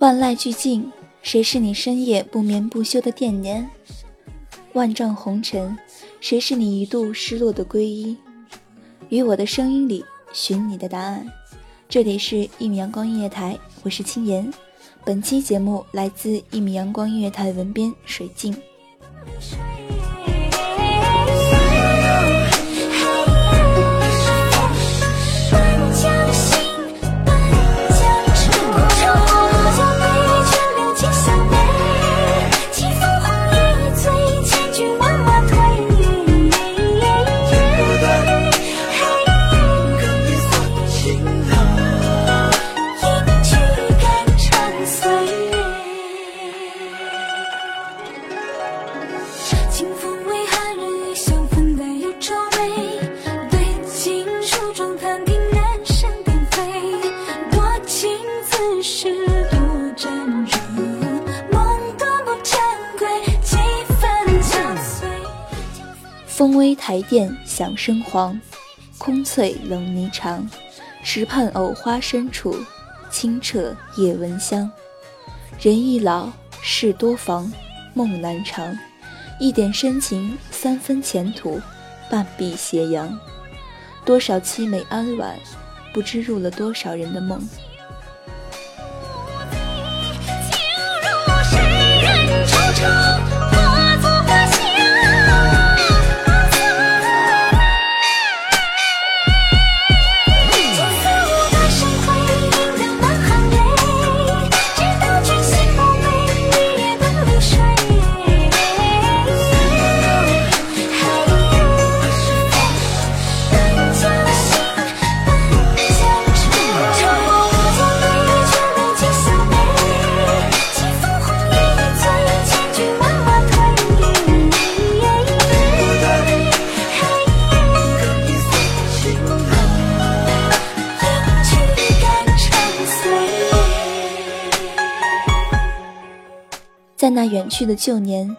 万籁俱静，谁是你深夜不眠不休的惦念？万丈红尘，谁是你一度失落的皈依？于我的声音里寻你的答案。这里是一米阳光音乐台，我是青岩。本期节目来自一米阳光音乐台文编水静。风微台殿响声黄，空翠冷霓裳。池畔藕花深处，清澈夜闻香。人易老，事多妨，梦难长。一点深情，三分前途，半壁斜阳。多少凄美安晚，不知入了多少人的梦。情如水人惆怅，在那远去的旧年，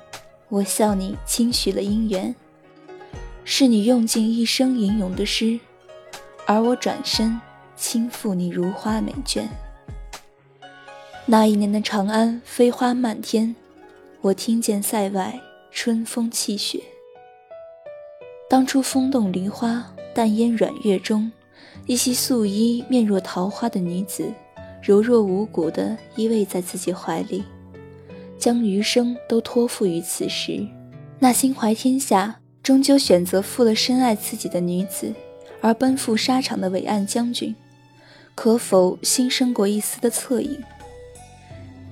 我笑你轻许了姻缘，是你用尽一生吟咏的诗，而我转身轻负你如花美眷。那一年的长安飞花漫天，我听见塞外春风泣雪。当初风动梨花，淡烟软月中，一袭素衣、面若桃花的女子，柔弱无骨地依偎在自己怀里。将余生都托付于此时。那心怀天下，终究选择负了深爱自己的女子，而奔赴沙场的伟岸将军，可否心生过一丝的恻隐？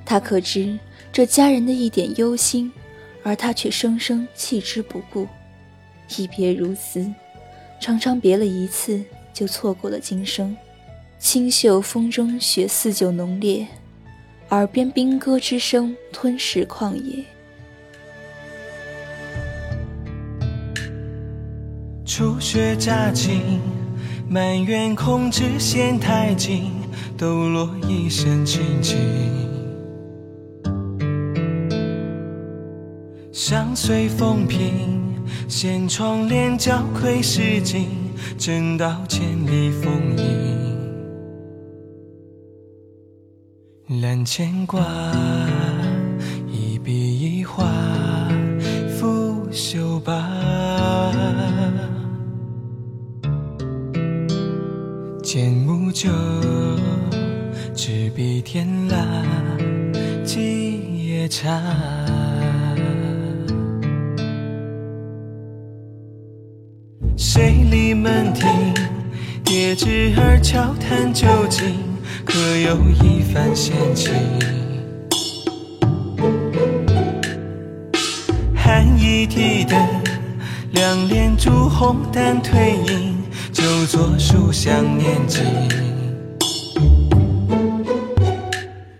他可知这家人的一点忧心，而他却生生弃之不顾。一别如斯，常常别了一次就错过了今生。清秀风中雪似酒浓烈，耳边兵戈之声吞噬旷野。初雪乍晴，满园空枝嫌太近，抖落一身清静。相随风平，掀窗帘交愧诗经，正道千里风影。揽牵挂，一笔一画，拂袖罢。剑木酒，执笔天蜡，几夜茶。水里门庭，叠纸儿悄谈究竟，可有一番闲情？寒衣提灯，两帘烛红淡褪影。就坐书香念经，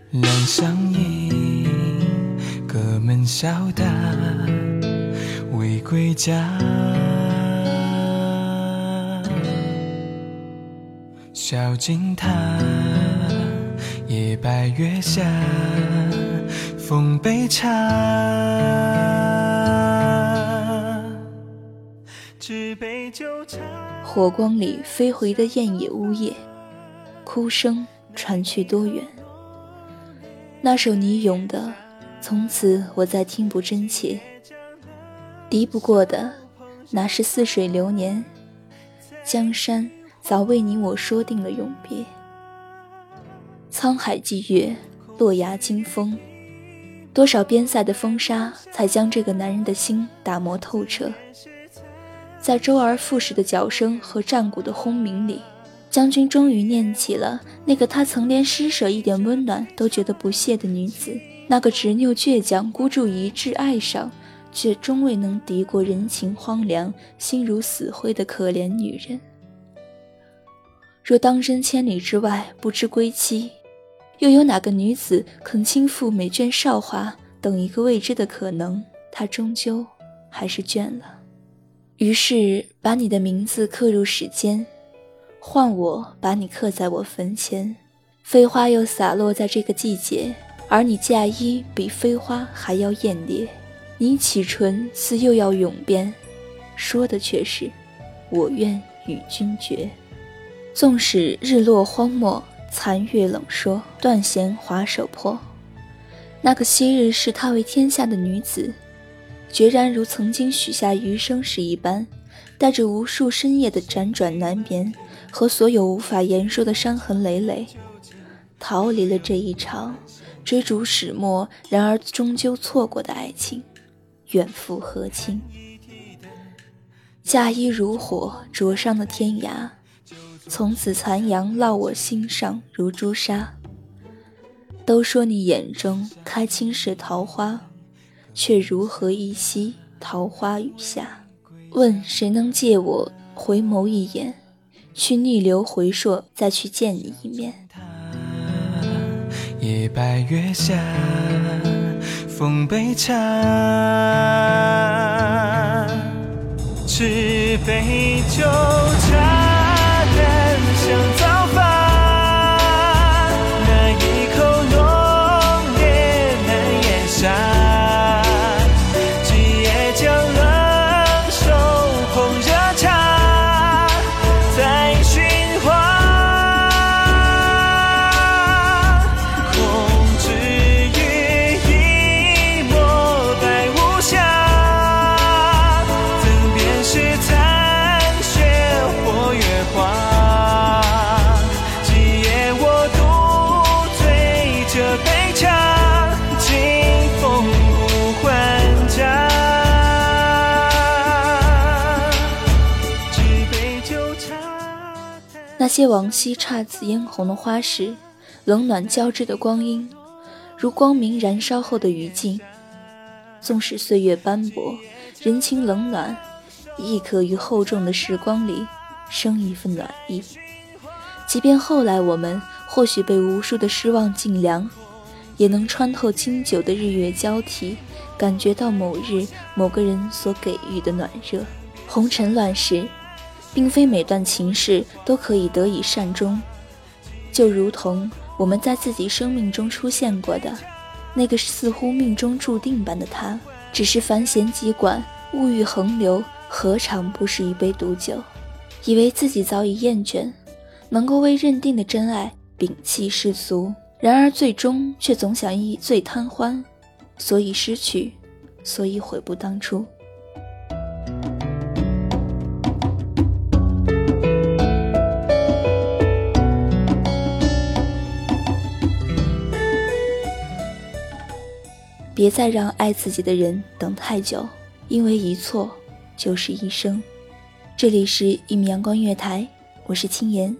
两相迎，隔门笑答，未归家。小径塔，夜白月下，奉杯茶，纸杯酒茶。火光里飞回的燕野呜咽，哭声传去多远？那首你咏的，从此我再听不真切。敌不过的，哪是似水流年？江山早为你我说定了永别。沧海祭月，落崖惊风，多少边塞的风沙，才将这个男人的心打磨透彻。在周而复始的脚声和战鼓的轰鸣里，将军终于念起了那个他曾连施舍一点温暖都觉得不屑的女子，那个执拗倔强、孤注一掷爱上，却终未能敌过人情荒凉、心如死灰的可怜女人。若当真千里之外不知归期，又有哪个女子肯倾覆美眷韶华，等一个未知的可能？她终究还是倦了。于是把你的名字刻入史间，换我把你刻在我坟前。飞花又洒落在这个季节，而你嫁衣比飞花还要艳烈。你启唇似又要永别，说的却是我愿与君绝。纵使日落荒漠，残月冷说，断弦划手破。那个昔日视他为天下的女子。决然如曾经许下余生时一般，带着无数深夜的辗转难眠和所有无法言说的伤痕累累，逃离了这一场追逐始末，然而终究错过的爱情，远赴和亲。嫁衣如火灼伤的天涯，从此残阳烙我心上如朱砂。都说你眼中开青是桃花。却如何一夕桃花雨下？问谁能借我回眸一眼，去逆流回溯，再去见你一面。夜白月下，奉杯茶，纸杯酒茶，些往昔姹紫嫣红的花事，冷暖交织的光阴，如光明燃烧后的余烬。纵使岁月斑驳，人情冷暖，亦可于厚重的时光里生一份暖意。即便后来我们或许被无数的失望浸凉，也能穿透经久的日月交替，感觉到某日某个人所给予的暖热。红尘乱世。并非每段情事都可以得以善终，就如同我们在自己生命中出现过的那个似乎命中注定般的他，只是繁弦急管，物欲横流，何尝不是一杯毒酒？以为自己早已厌倦，能够为认定的真爱摒弃世俗，然而最终却总想一醉贪欢，所以失去，所以悔不当初。别再让爱自己的人等太久，因为一错就是一生。这里是一米阳光音乐台，我是青言。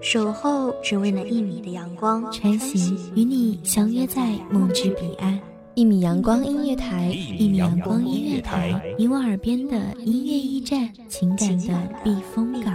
守候只为那一米的阳光，穿行与你相约在梦之彼岸。一米阳光音乐台，一米阳光音乐台，你我耳边的音乐驿站，情感的避风港。